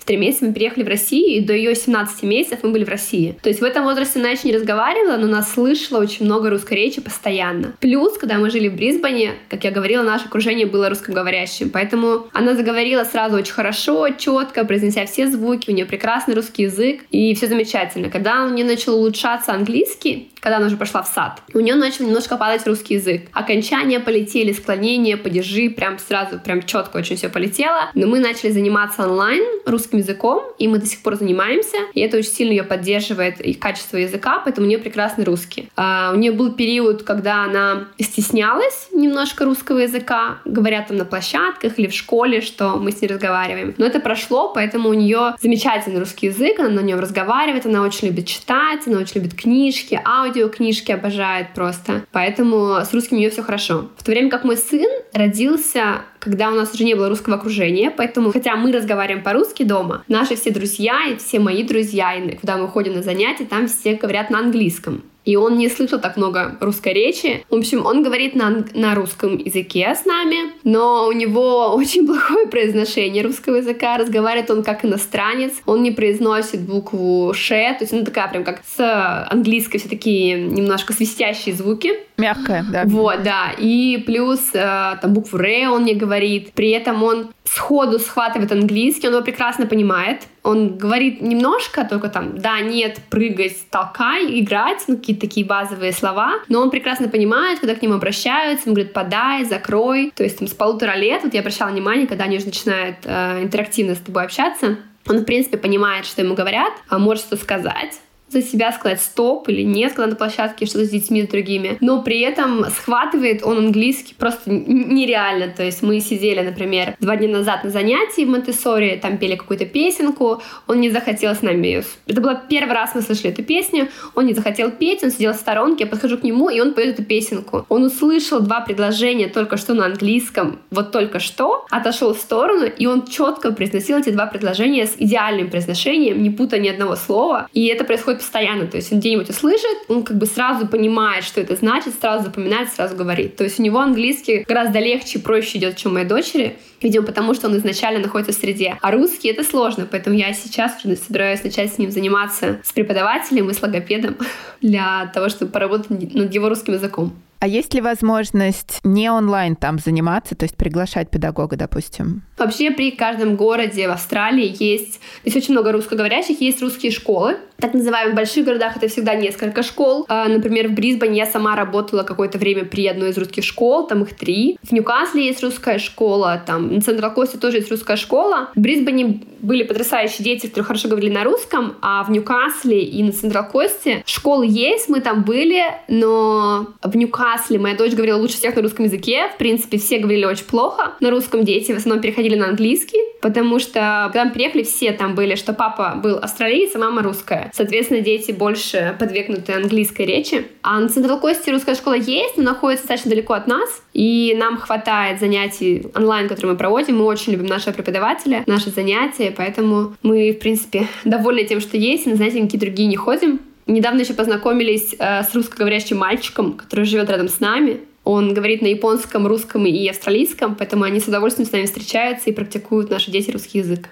три месяца мы переехали в Россию, и до ее 17 месяцев мы были в России. То есть в этом возрасте она еще не разговаривала, но она слышала очень много русской речи постоянно. Плюс, когда мы жили в Брисбене, как я говорила, наше окружение было русскоговорящим, поэтому она заговорила сразу очень хорошо, четко, произнеся все звуки, у нее прекрасный русский язык, и все замечательно. Когда у нее начал улучшаться английский, когда она уже пошла в сад, у нее начал немножко падать русский язык. Окончания полетели, склонения, падежи, прям сразу, прям четко очень все полетело. Но мы начали заниматься онлайн русским русским языком, и мы до сих пор занимаемся, и это очень сильно ее поддерживает и качество языка, поэтому у нее прекрасный русский. А, у нее был период, когда она стеснялась немножко русского языка, говорят там на площадках или в школе, что мы с ней разговариваем. Но это прошло, поэтому у нее замечательный русский язык, она на нем разговаривает, она очень любит читать, она очень любит книжки, аудиокнижки обожает просто. Поэтому с русским у нее все хорошо. В то время как мой сын родился когда у нас уже не было русского окружения, поэтому, хотя мы разговариваем по-русски дома, наши все друзья и все мои друзья, и куда мы ходим на занятия, там все говорят на английском и он не слышал так много русской речи. В общем, он говорит на, на русском языке с нами, но у него [LAUGHS] очень плохое произношение русского языка, разговаривает он как иностранец, он не произносит букву «ш», то есть она такая прям как с английской все такие немножко свистящие звуки. Мягкая, да. Вот, да. И плюс э, там букву «р» он не говорит. При этом он сходу схватывает английский, он его прекрасно понимает. Он говорит немножко, только там да, нет, прыгать, толкай, играть, ну какие-то такие базовые слова, но он прекрасно понимает, когда к нему обращаются, он говорит подай, закрой. То есть там с полутора лет, вот я обращала внимание, когда они уже начинают э, интерактивно с тобой общаться, он, в принципе, понимает, что ему говорят, а может что сказать, за себя сказать стоп или нет, когда на площадке что-то с детьми, с другими. Но при этом схватывает он английский просто нереально. То есть мы сидели, например, два дня назад на занятии в монте там пели какую-то песенку, он не захотел с нами... Это был первый раз мы слышали эту песню, он не захотел петь, он сидел в сторонке, я подхожу к нему, и он поет эту песенку. Он услышал два предложения только что на английском, вот только что, отошел в сторону, и он четко произносил эти два предложения с идеальным произношением, не путая ни одного слова. И это происходит постоянно. То есть он где-нибудь услышит, он как бы сразу понимает, что это значит, сразу запоминает, сразу говорит. То есть у него английский гораздо легче и проще идет, чем у моей дочери. Видимо, потому что он изначально находится в среде. А русский — это сложно, поэтому я сейчас уже собираюсь начать с ним заниматься с преподавателем и с логопедом [LAUGHS] для того, чтобы поработать над его русским языком. А есть ли возможность не онлайн там заниматься, то есть приглашать педагога, допустим? Вообще при каждом городе в Австралии есть, есть очень много русскоговорящих, есть русские школы. Так называемых больших городах это всегда несколько школ. А, например, в Брисбене я сама работала какое-то время при одной из русских школ, там их три. В Ньюкасле есть русская школа, там на Централ Косте тоже есть русская школа. В Брисбене были потрясающие дети, которые хорошо говорили на русском, а в Ньюкасле и на Централ Косте школы есть, мы там были, но в Ньюкасле моя дочь говорила лучше всех на русском языке. В принципе, все говорили очень плохо на русском, дети в основном переходили на английский, потому что когда мы приехали, все там были, что папа был австралиец, а мама русская. Соответственно, дети больше подвергнуты английской речи. А на Централ Кости русская школа есть, но находится достаточно далеко от нас, и нам хватает занятий онлайн, которые мы проводим. Мы очень любим нашего преподавателя, наши занятия, поэтому мы, в принципе, довольны тем, что есть, на занятия никакие другие не ходим. Недавно еще познакомились э, с русскоговорящим мальчиком, который живет рядом с нами. Он говорит на японском, русском и австралийском, поэтому они с удовольствием с нами встречаются и практикуют наши дети русский язык.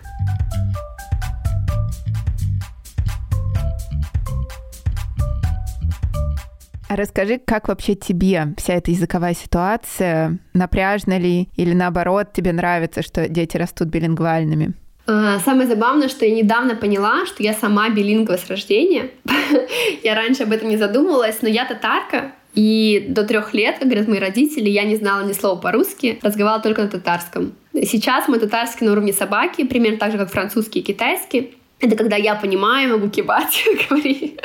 Расскажи, как вообще тебе вся эта языковая ситуация? Напряжна ли? Или наоборот, тебе нравится, что дети растут билингвальными? А, самое забавное, что я недавно поняла, что я сама билингва с рождения. [LAUGHS] я раньше об этом не задумывалась, но я татарка, и до трех лет, как говорят мои родители, я не знала ни слова по-русски, разговаривала только на татарском. Сейчас мой татарский на уровне собаки, примерно так же, как французский и китайский. Это когда я понимаю, могу кивать, [LAUGHS] говорить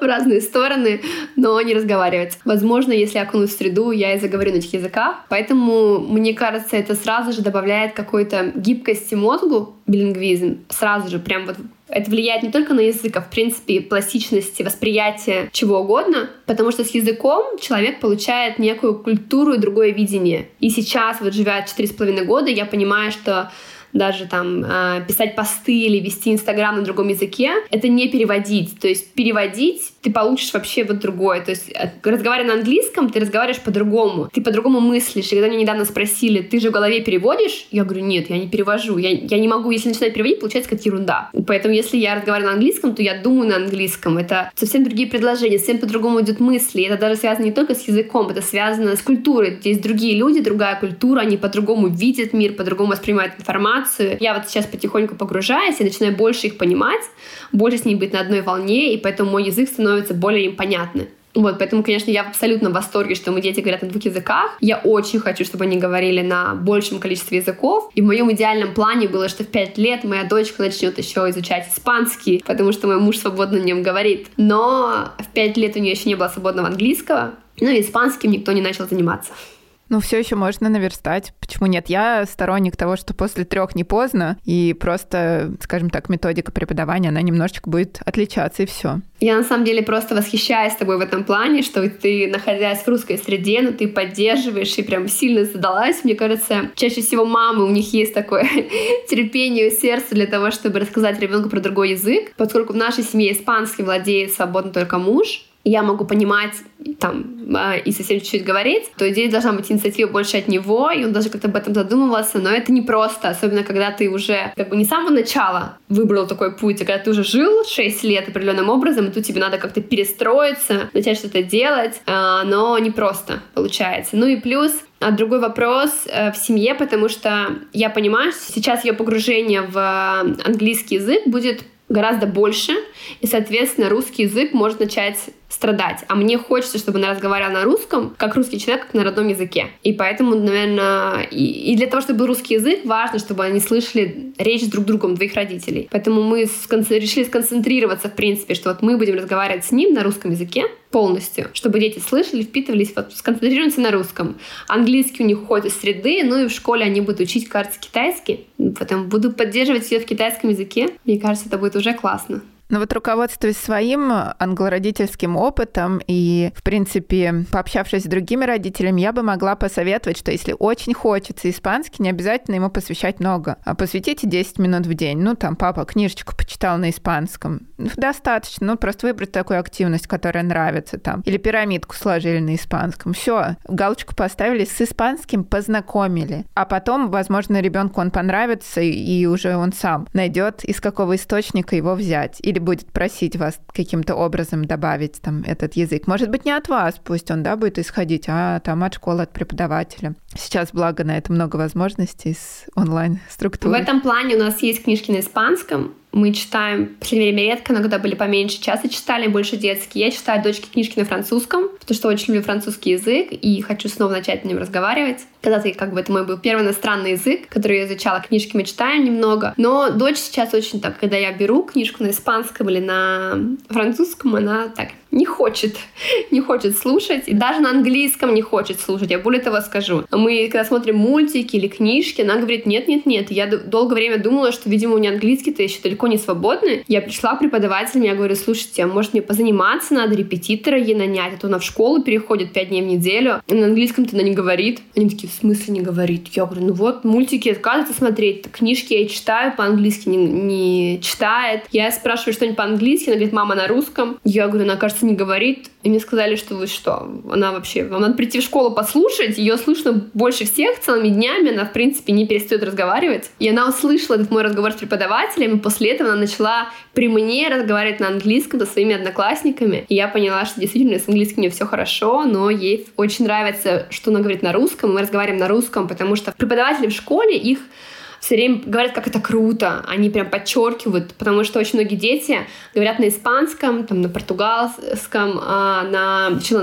в разные стороны, но не разговаривать. Возможно, если я окунусь в среду, я и заговорю на этих языках. Поэтому, мне кажется, это сразу же добавляет какой-то гибкости мозгу, билингвизм. Сразу же, прям вот это влияет не только на язык, а в принципе пластичности восприятия чего угодно, потому что с языком человек получает некую культуру и другое видение. И сейчас, вот живя четыре с половиной года, я понимаю, что даже там э, писать посты или вести Инстаграм на другом языке, это не переводить. То есть переводить ты получишь вообще вот другое. То есть э, разговаривая на английском, ты разговариваешь по-другому. Ты по-другому мыслишь. И когда меня недавно спросили, ты же в голове переводишь? Я говорю, нет, я не перевожу. Я, я не могу, если начинать переводить, получается как ерунда. Поэтому если я разговариваю на английском, то я думаю на английском. Это совсем другие предложения, совсем по-другому идут мысли. И это даже связано не только с языком, это связано с культурой. Здесь другие люди, другая культура, они по-другому видят мир, по-другому воспринимают информацию информацию. Я вот сейчас потихоньку погружаюсь и начинаю больше их понимать, больше с ними быть на одной волне, и поэтому мой язык становится более им понятным. Вот, поэтому, конечно, я абсолютно в восторге, что мои дети говорят на двух языках. Я очень хочу, чтобы они говорили на большем количестве языков. И в моем идеальном плане было, что в 5 лет моя дочка начнет еще изучать испанский, потому что мой муж свободно на нем говорит. Но в 5 лет у нее еще не было свободного английского, ну и испанским никто не начал заниматься. Ну, все еще можно наверстать. Почему нет? Я сторонник того, что после трех не поздно, и просто, скажем так, методика преподавания, она немножечко будет отличаться, и все. Я на самом деле просто восхищаюсь тобой в этом плане, что ты, находясь в русской среде, ну, ты поддерживаешь и прям сильно задалась. Мне кажется, чаще всего мамы, у них есть такое [LAUGHS] терпение у сердца для того, чтобы рассказать ребенку про другой язык. Поскольку в нашей семье испанский владеет свободно только муж, я могу понимать там а, и совсем чуть-чуть говорить, то здесь должна быть инициатива больше от него, и он даже как-то об этом задумывался, но это не просто, особенно когда ты уже как бы не с самого начала выбрал такой путь, а когда ты уже жил 6 лет определенным образом, и тут тебе надо как-то перестроиться, начать что-то делать, а, но не просто получается. Ну и плюс а другой вопрос э, в семье, потому что я понимаю, что сейчас ее погружение в английский язык будет гораздо больше, и, соответственно, русский язык может начать страдать. А мне хочется, чтобы она разговаривала на русском, как русский человек, как на родном языке. И поэтому, наверное, и, и для того, чтобы был русский язык, важно, чтобы они слышали речь друг другом двоих родителей. Поэтому мы скон- решили сконцентрироваться, в принципе, что вот мы будем разговаривать с ним на русском языке, полностью, чтобы дети слышали, впитывались, вот, сконцентрируемся на русском. Английский у них уходит из среды, ну и в школе они будут учить, кажется, китайский. Потом буду поддерживать ее в китайском языке. Мне кажется, это будет уже классно. Ну вот руководствуясь своим англородительским опытом и, в принципе, пообщавшись с другими родителями, я бы могла посоветовать, что если очень хочется испанский, не обязательно ему посвящать много. А посвятите 10 минут в день. Ну, там, папа книжечку почитал на испанском. Ну, достаточно. Ну, просто выбрать такую активность, которая нравится там. Или пирамидку сложили на испанском. Все, галочку поставили, с испанским познакомили. А потом, возможно, ребенку он понравится, и уже он сам найдет, из какого источника его взять или будет просить вас каким-то образом добавить там этот язык. Может быть, не от вас, пусть он, да, будет исходить, а там от школы, от преподавателя. Сейчас, благо, на это много возможностей с онлайн-структурой. В этом плане у нас есть книжки на испанском, мы читаем, в последнее время редко, но когда были поменьше, часто читали, больше детские. Я читаю дочке книжки на французском, потому что очень люблю французский язык и хочу снова начать на нем разговаривать. Когда-то, как бы, это мой был первый иностранный язык, который я изучала, книжки мы читаем немного. Но дочь сейчас очень так, когда я беру книжку на испанском или на французском, она так не хочет, [LAUGHS] не хочет слушать, и даже на английском не хочет слушать. Я более того скажу. Мы, когда смотрим мультики или книжки, она говорит, нет-нет-нет. Я долгое время думала, что, видимо, у меня английский-то еще далеко не свободный. Я пришла к преподавателям, я говорю, слушайте, а может мне позаниматься надо, репетитора ей нанять, а то она в школу переходит пять дней в неделю, и на английском-то она не говорит. Они такие, в смысле не говорит? Я говорю, ну вот, мультики отказывается смотреть, книжки я читаю, по-английски не, не читает. Я спрашиваю что-нибудь по-английски, она говорит, мама на русском. Я говорю, она, кажется, не говорит. И мне сказали, что вы что, она вообще, вам надо прийти в школу послушать, ее слышно больше всех целыми днями, она, в принципе, не перестает разговаривать. И она услышала этот мой разговор с преподавателем, и после этого она начала при мне разговаривать на английском со своими одноклассниками. И я поняла, что действительно с английским мне все хорошо, но ей очень нравится, что она говорит на русском, мы разговариваем на русском, потому что преподаватели в школе, их все время говорят, как это круто. Они прям подчеркивают, потому что очень многие дети говорят на испанском, там, на португальском, а, на шри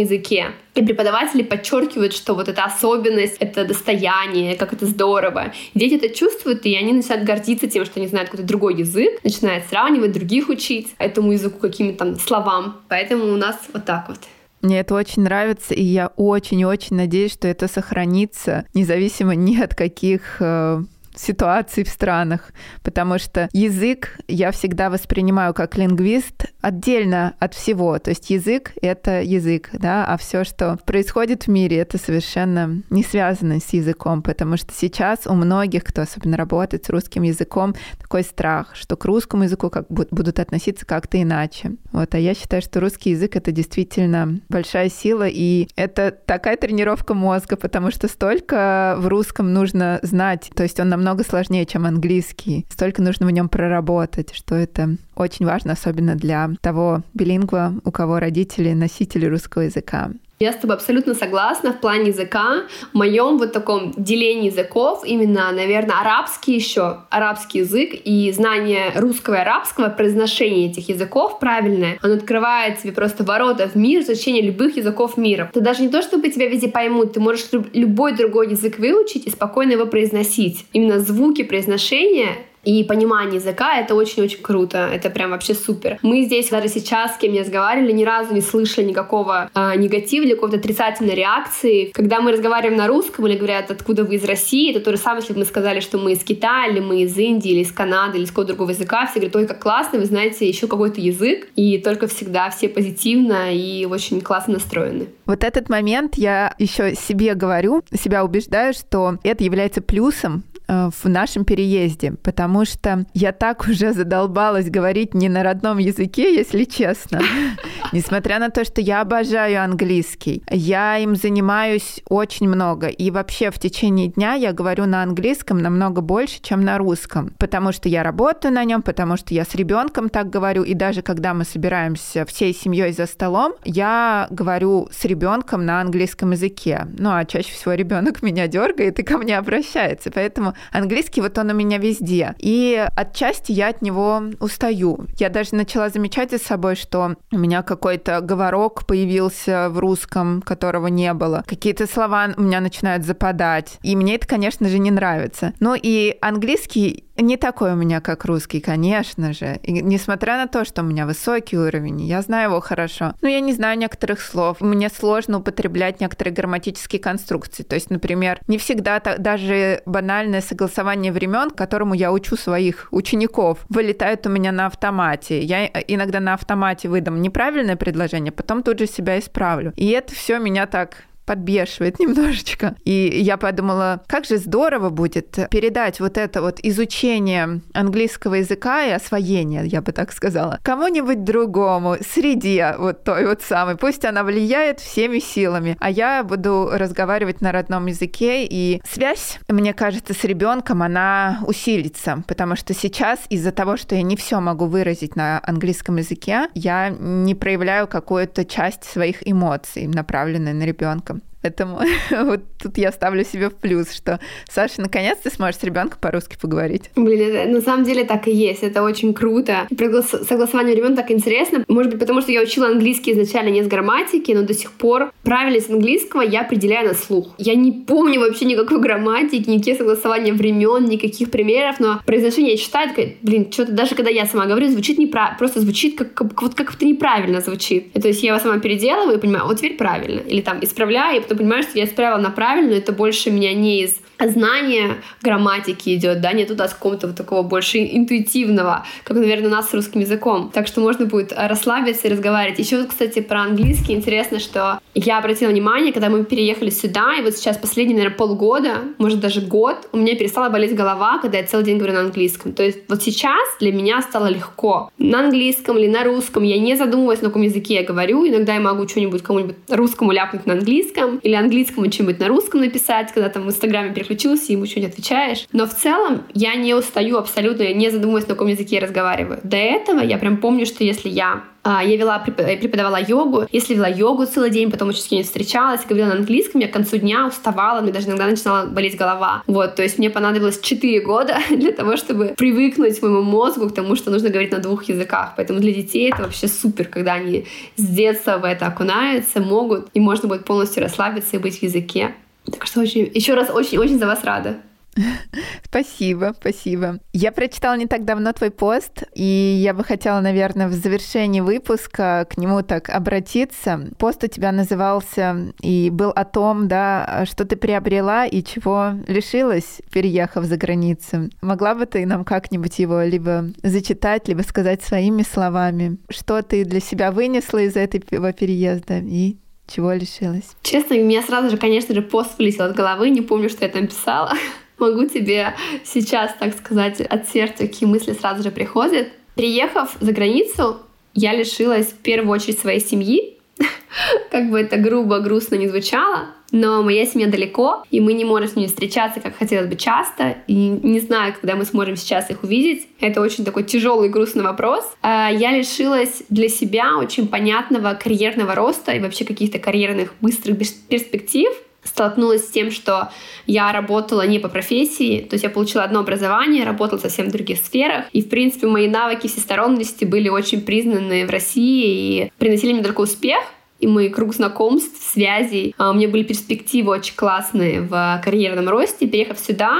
языке. И преподаватели подчеркивают, что вот эта особенность, это достояние, как это здорово. Дети это чувствуют, и они начинают гордиться тем, что они знают какой-то другой язык, начинают сравнивать других учить этому языку какими-то там словам. Поэтому у нас вот так вот. Мне это очень нравится, и я очень-очень надеюсь, что это сохранится, независимо ни от каких э, ситуаций в странах, потому что язык я всегда воспринимаю как лингвист отдельно от всего. То есть язык — это язык, да, а все, что происходит в мире, это совершенно не связано с языком, потому что сейчас у многих, кто особенно работает с русским языком, такой страх, что к русскому языку как будут относиться как-то иначе. Вот, а я считаю, что русский язык — это действительно большая сила, и это такая тренировка мозга, потому что столько в русском нужно знать, то есть он намного намного сложнее, чем английский. Столько нужно в нем проработать, что это очень важно, особенно для того билингва, у кого родители носители русского языка. Я с тобой абсолютно согласна в плане языка. В моем вот таком делении языков именно, наверное, арабский еще, арабский язык и знание русского и арабского, произношение этих языков правильное, оно открывает тебе просто ворота в мир, изучение любых языков мира. Ты даже не то, чтобы тебя везде поймут, ты можешь любой другой язык выучить и спокойно его произносить. Именно звуки произношения и понимание языка, это очень-очень круто, это прям вообще супер. Мы здесь даже сейчас, с кем не разговаривали, ни разу не слышали никакого э, негатива или какой-то отрицательной реакции. Когда мы разговариваем на русском или говорят, откуда вы из России, это то же самое, если бы мы сказали, что мы из Китая, или мы из Индии, или из Канады, или из какого-то другого языка, все говорят, ой, как классно, вы знаете еще какой-то язык, и только всегда все позитивно и очень классно настроены. Вот этот момент я еще себе говорю, себя убеждаю, что это является плюсом в нашем переезде, потому что я так [LAUGHS] уже задолбалась говорить не на родном языке, если честно. [LAUGHS] Несмотря на то, что я обожаю английский, я им занимаюсь очень много. И вообще в течение дня я говорю на английском намного больше, чем на русском, потому что я работаю на нем, потому что я с ребенком так говорю. И даже когда мы собираемся всей семьей за столом, я говорю с ребенком на английском языке. Ну а чаще всего ребенок [LAUGHS] меня дергает и ко мне обращается. Поэтому Английский вот он у меня везде. И отчасти я от него устаю. Я даже начала замечать за собой, что у меня какой-то говорок появился в русском, которого не было. Какие-то слова у меня начинают западать. И мне это, конечно же, не нравится. Ну и английский не такой у меня, как русский, конечно же. И несмотря на то, что у меня высокий уровень, я знаю его хорошо, но я не знаю некоторых слов. Мне сложно употреблять некоторые грамматические конструкции. То есть, например, не всегда даже банальное согласование времен, которому я учу своих учеников, вылетает у меня на автомате. Я иногда на автомате выдам неправильное предложение, потом тут же себя исправлю. И это все меня так подбешивает немножечко. И я подумала, как же здорово будет передать вот это вот изучение английского языка и освоение, я бы так сказала, кому-нибудь другому, среде вот той вот самой. Пусть она влияет всеми силами, а я буду разговаривать на родном языке, и связь, мне кажется, с ребенком, она усилится, потому что сейчас из-за того, что я не все могу выразить на английском языке, я не проявляю какую-то часть своих эмоций, направленной на ребенка. Поэтому [LAUGHS] вот тут я ставлю себе в плюс, что Саша наконец то сможешь с ребенком по-русски поговорить. Блин, это, на самом деле так и есть. Это очень круто. Согласование времен так интересно. Может быть, потому что я учила английский изначально не с грамматики, но до сих пор правильность английского я определяю на слух. Я не помню вообще никакой грамматики, никаких согласования времен, никаких примеров, но произношение такая, блин, что-то даже когда я сама говорю, звучит неправильно, просто звучит как, как вот как-то неправильно звучит. И, то есть я его сама переделываю и понимаю, вот теперь правильно. Или там исправляю, ты понимаешь, что я исправила на правильную, это больше меня не из знание грамматики идет, да, не туда с какого-то вот такого больше интуитивного, как, наверное, у нас с русским языком. Так что можно будет расслабиться и разговаривать. Еще вот, кстати, про английский интересно, что я обратила внимание, когда мы переехали сюда, и вот сейчас последние, наверное, полгода, может даже год, у меня перестала болеть голова, когда я целый день говорю на английском. То есть вот сейчас для меня стало легко. На английском или на русском я не задумываюсь, на каком языке я говорю. Иногда я могу что-нибудь кому-нибудь русскому ляпнуть на английском или английскому что-нибудь на русском написать, когда там в Инстаграме переключился, ему что-нибудь отвечаешь. Но в целом я не устаю абсолютно, я не задумываюсь, на каком языке я разговариваю. До этого я прям помню, что если я а, я вела, преподавала йогу. Если вела йогу целый день, потом еще с кем-нибудь встречалась, говорила на английском, я к концу дня уставала, мне даже иногда начинала болеть голова. Вот, то есть мне понадобилось 4 года [LAUGHS] для того, чтобы привыкнуть моему мозгу к тому, что нужно говорить на двух языках. Поэтому для детей это вообще супер, когда они с детства в это окунаются, могут, и можно будет полностью расслабиться и быть в языке. Так что очень, еще раз очень-очень за вас рада. [LAUGHS] Спасибо, спасибо. Я прочитала не так давно твой пост, и я бы хотела, наверное, в завершении выпуска к нему так обратиться. Пост у тебя назывался и был о том, да, что ты приобрела и чего лишилась, переехав за границу. Могла бы ты нам как-нибудь его либо зачитать, либо сказать своими словами, что ты для себя вынесла из этого переезда и чего лишилась? Честно, у меня сразу же, конечно же, пост вылетел от головы, не помню, что я там писала. [LAUGHS] Могу тебе сейчас, так сказать, от сердца, какие мысли сразу же приходят. Приехав за границу, я лишилась в первую очередь своей семьи, [LAUGHS] как бы это грубо, грустно не звучало, но моя семья далеко, и мы не можем с ними встречаться, как хотелось бы часто, и не знаю, когда мы сможем сейчас их увидеть. Это очень такой тяжелый и грустный вопрос. А, я лишилась для себя очень понятного карьерного роста и вообще каких-то карьерных быстрых перспектив, столкнулась с тем, что я работала не по профессии, то есть я получила одно образование, работала совсем в других сферах, и, в принципе, мои навыки всесторонности были очень признаны в России и приносили мне только успех, и мой круг знакомств, связей. А, у меня были перспективы очень классные в карьерном росте. Переехав сюда,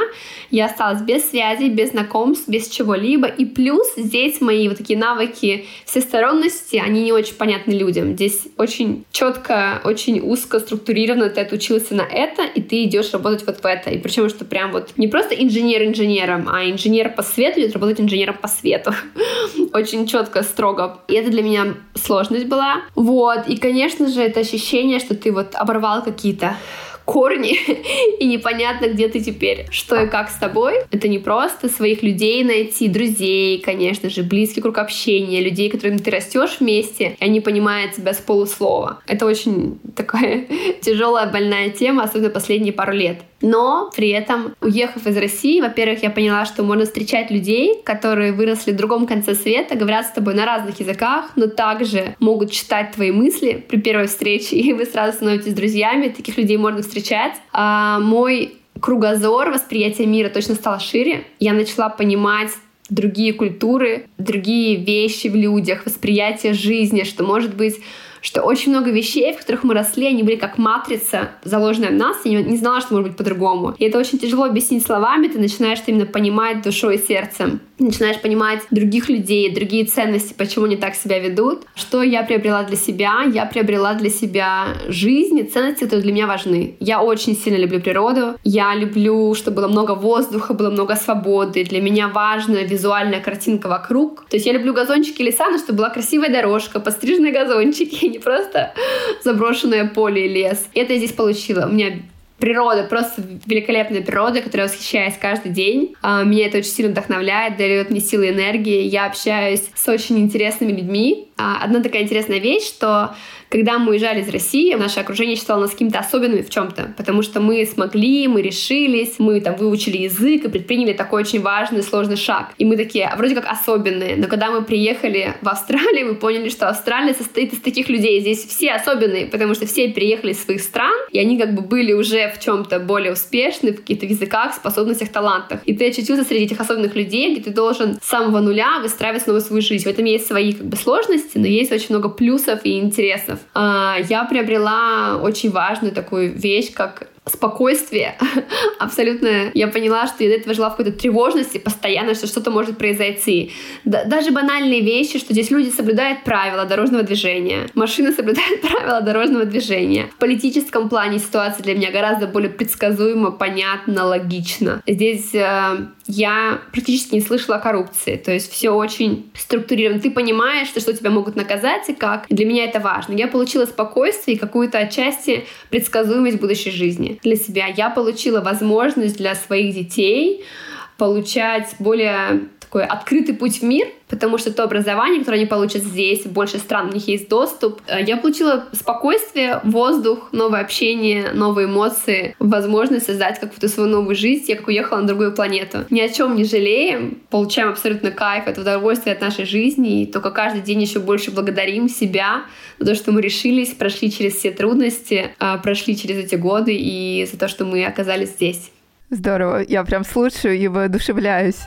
я осталась без связей, без знакомств, без чего-либо. И плюс здесь мои вот такие навыки всесторонности, они не очень понятны людям. Здесь очень четко, очень узко структурированно ты отучился на это, и ты идешь работать вот в это. И причем, что прям вот не просто инженер инженером, а инженер по свету идет работать инженером по свету. [LAUGHS] очень четко, строго. И это для меня сложность была. Вот. И, конечно, конечно же, это ощущение, что ты вот оборвал какие-то корни, [LAUGHS] и непонятно, где ты теперь, что и как с тобой. Это не просто своих людей найти, друзей, конечно же, близкий круг общения, людей, которыми ты растешь вместе, и они понимают тебя с полуслова. Это очень такая [LAUGHS] тяжелая, больная тема, особенно последние пару лет. Но при этом, уехав из России, во-первых, я поняла, что можно встречать людей, которые выросли в другом конце света, говорят с тобой на разных языках, но также могут читать твои мысли при первой встрече, и вы сразу становитесь друзьями. Таких людей можно встречать. А мой кругозор, восприятие мира точно стало шире. Я начала понимать другие культуры, другие вещи в людях, восприятие жизни, что может быть что очень много вещей, в которых мы росли, они были как матрица, заложенная в нас, и не, знала, что может быть по-другому. И это очень тяжело объяснить словами, ты начинаешь именно понимать душой и сердцем. Начинаешь понимать других людей, другие ценности, почему они так себя ведут. Что я приобрела для себя? Я приобрела для себя жизнь и ценности, которые для меня важны. Я очень сильно люблю природу. Я люблю, чтобы было много воздуха, было много свободы. Для меня важна визуальная картинка вокруг. То есть я люблю газончики леса, но чтобы была красивая дорожка, постриженные газончики, не просто заброшенное поле и лес. Это я здесь получила. У меня природа, просто великолепная природа, которой я восхищаюсь каждый день. А, меня это очень сильно вдохновляет, дает мне силы и энергии. Я общаюсь с очень интересными людьми. А, одна такая интересная вещь, что когда мы уезжали из России, наше окружение считало нас какими-то особенными в чем-то, потому что мы смогли, мы решились, мы там выучили язык и предприняли такой очень важный, сложный шаг. И мы такие, а вроде как особенные. Но когда мы приехали в Австралию, мы поняли, что Австралия состоит из таких людей. Здесь все особенные, потому что все переехали из своих стран, и они как бы были уже в чем-то более успешны, в каких-то языках, способностях, талантах. И ты очутился среди этих особенных людей, где ты должен с самого нуля выстраивать снова свою жизнь. В этом есть свои как бы сложности, но есть очень много плюсов и интересов. А, я приобрела очень важную такую вещь, как спокойствие [LAUGHS] абсолютно. Я поняла, что я до этого жила в какой-то тревожности постоянно, что что-то может произойти. Да, даже банальные вещи, что здесь люди соблюдают правила дорожного движения, машины соблюдают [LAUGHS] правила дорожного движения. В политическом плане ситуация для меня гораздо более предсказуема, понятна, логична. Здесь э, я практически не слышала о коррупции, то есть все очень структурировано. Ты понимаешь, что, что тебя могут наказать и как. Для меня это важно. Я получила спокойствие и какую-то отчасти предсказуемость будущей жизни для себя. Я получила возможность для своих детей получать более такой открытый путь в мир, потому что то образование, которое они получат здесь, больше стран у них есть доступ. Э, я получила спокойствие, воздух, новое общение, новые эмоции, возможность создать какую-то свою новую жизнь. Я как уехала на другую планету. Ни о чем не жалеем, получаем абсолютно кайф, это удовольствие от нашей жизни, и только каждый день еще больше благодарим себя за то, что мы решились, прошли через все трудности, э, прошли через эти годы и за то, что мы оказались здесь. Здорово, я прям слушаю и воодушевляюсь.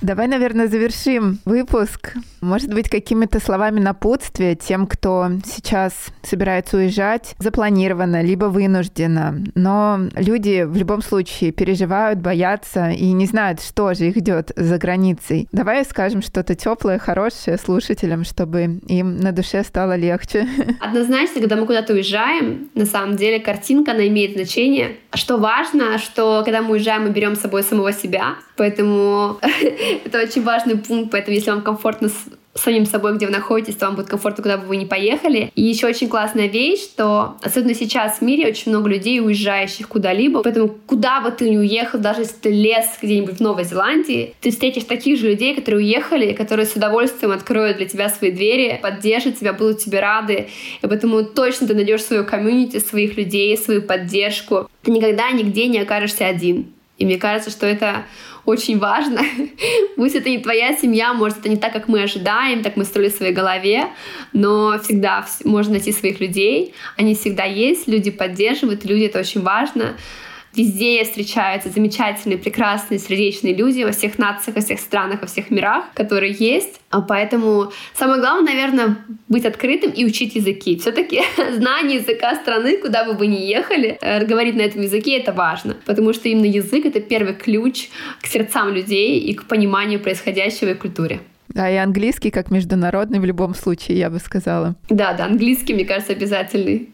Давай, наверное, завершим выпуск. Может быть, какими-то словами напутствия тем, кто сейчас собирается уезжать запланированно, либо вынужденно. Но люди в любом случае переживают, боятся и не знают, что же их ждет за границей. Давай скажем что-то теплое, хорошее слушателям, чтобы им на душе стало легче. [LAUGHS] Однозначно, когда мы куда-то уезжаем, на самом деле картинка, она имеет значение. Что важно, что когда мы уезжаем, мы берем с собой самого себя. Поэтому [LAUGHS] [LAUGHS] это очень важный пункт, поэтому если вам комфортно с самим собой, где вы находитесь, то вам будет комфортно, куда бы вы ни поехали. И еще очень классная вещь, что особенно сейчас в мире очень много людей, уезжающих куда-либо, поэтому куда бы ты ни уехал, даже если ты лес где-нибудь в Новой Зеландии, ты встретишь таких же людей, которые уехали, которые с удовольствием откроют для тебя свои двери, поддержат тебя, будут тебе рады. И поэтому точно ты найдешь свою комьюнити, своих людей, свою поддержку. Ты никогда нигде не окажешься один. И мне кажется, что это очень важно. [LAUGHS] Пусть это не твоя семья, может, это не так, как мы ожидаем, так мы строили в своей голове, но всегда можно найти своих людей. Они всегда есть, люди поддерживают, люди — это очень важно. Везде встречаются замечательные, прекрасные, сердечные люди во всех нациях, во всех странах, во всех мирах, которые есть. А поэтому самое главное, наверное, быть открытым и учить языки. Все-таки [LAUGHS] знание языка страны, куда бы вы ни ехали, э, говорить на этом языке это важно. Потому что именно язык это первый ключ к сердцам людей и к пониманию происходящего в культуре. Да, и английский как международный в любом случае, я бы сказала. Да, да, английский, мне кажется, обязательный.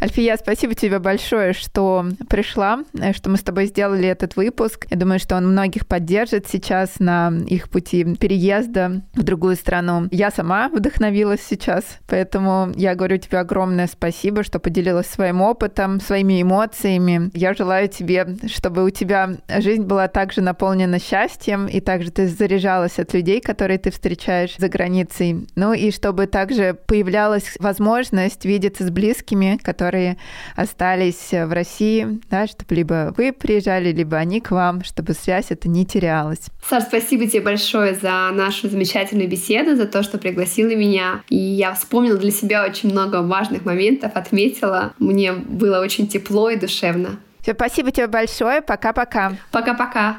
Альфия, спасибо тебе большое, что пришла, э, что мы с тобой сделали этот выпуск. Я думаю, что он многих поддержит сейчас на их пути переезда в другую страну. Я сама вдохновилась сейчас, поэтому я говорю тебе огромное спасибо, что поделилась своим опытом, своими эмоциями. Я желаю тебе, чтобы у тебя жизнь была также наполнена счастьем, и также ты заряжалась от людей, которые ты встречаешь за границей. Ну и чтобы также появлялась возможность видеться с близкими, которые остались в России, да, чтобы либо вы приезжали, либо они к вам, чтобы связь эта не терялась. Саш, спасибо тебе большое за нашу замечательную беседу, за то, что пригласила меня. И я вспомнила для себя очень много важных моментов, отметила. Мне было очень тепло и душевно. Все, спасибо тебе большое. Пока-пока. Пока-пока.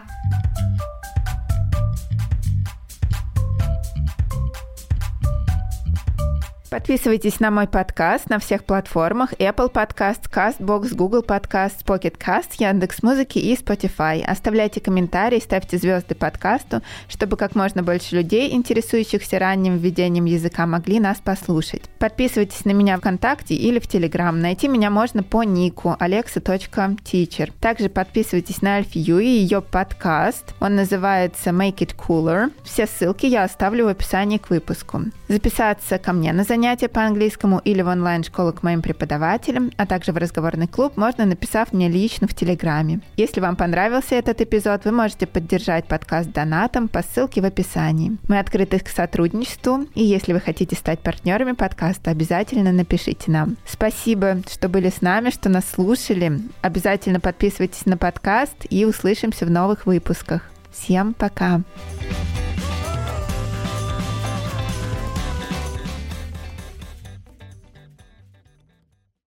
Подписывайтесь на мой подкаст на всех платформах Apple Podcast, CastBox, Google Podcast, Pocket Cast, Яндекс Музыки и Spotify. Оставляйте комментарии, ставьте звезды подкасту, чтобы как можно больше людей, интересующихся ранним введением языка, могли нас послушать. Подписывайтесь на меня ВКонтакте или в Телеграм. Найти меня можно по нику alexa.teacher. Также подписывайтесь на Альфи Ю и ее подкаст. Он называется Make It Cooler. Все ссылки я оставлю в описании к выпуску. Записаться ко мне на занятия занятия по английскому или в онлайн-школу к моим преподавателям, а также в разговорный клуб, можно написав мне лично в Телеграме. Если вам понравился этот эпизод, вы можете поддержать подкаст донатом по ссылке в описании. Мы открыты к сотрудничеству, и если вы хотите стать партнерами подкаста, обязательно напишите нам. Спасибо, что были с нами, что нас слушали. Обязательно подписывайтесь на подкаст и услышимся в новых выпусках. Всем пока! Пока.